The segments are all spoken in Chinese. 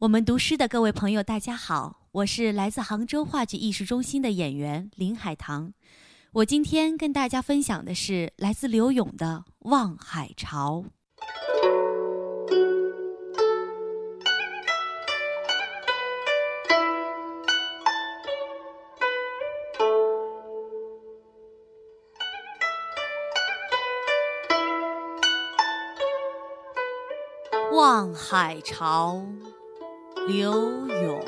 我们读诗的各位朋友，大家好，我是来自杭州话剧艺术中心的演员林海棠。我今天跟大家分享的是来自刘勇的《望海潮》。《望海潮》刘永，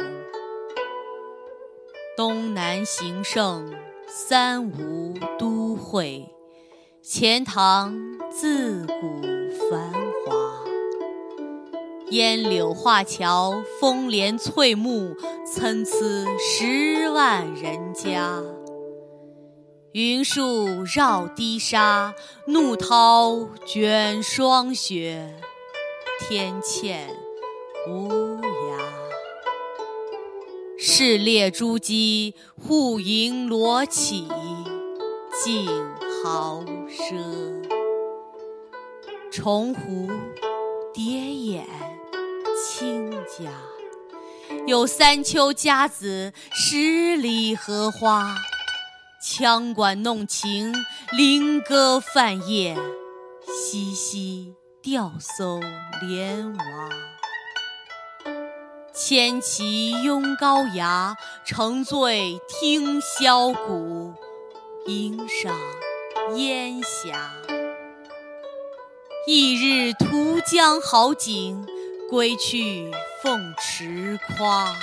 东南形胜，三吴都会，钱塘自古繁华。烟柳画桥，风帘翠幕，参差十万人家。云树绕堤沙，怒涛卷霜雪。天堑无，市列珠玑，户盈罗绮，竞豪奢。重湖叠眼清嘉，有三秋佳子，十里荷花。羌管弄晴，菱歌泛夜，淅淅。钓叟莲娃，千骑拥高牙，乘醉听箫鼓，吟赏烟霞。一日图江好景，归去凤池夸，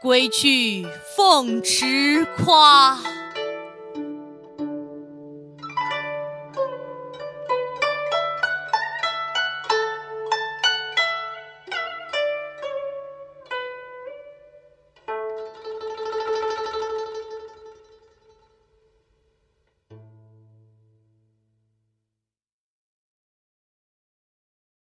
归去凤池夸。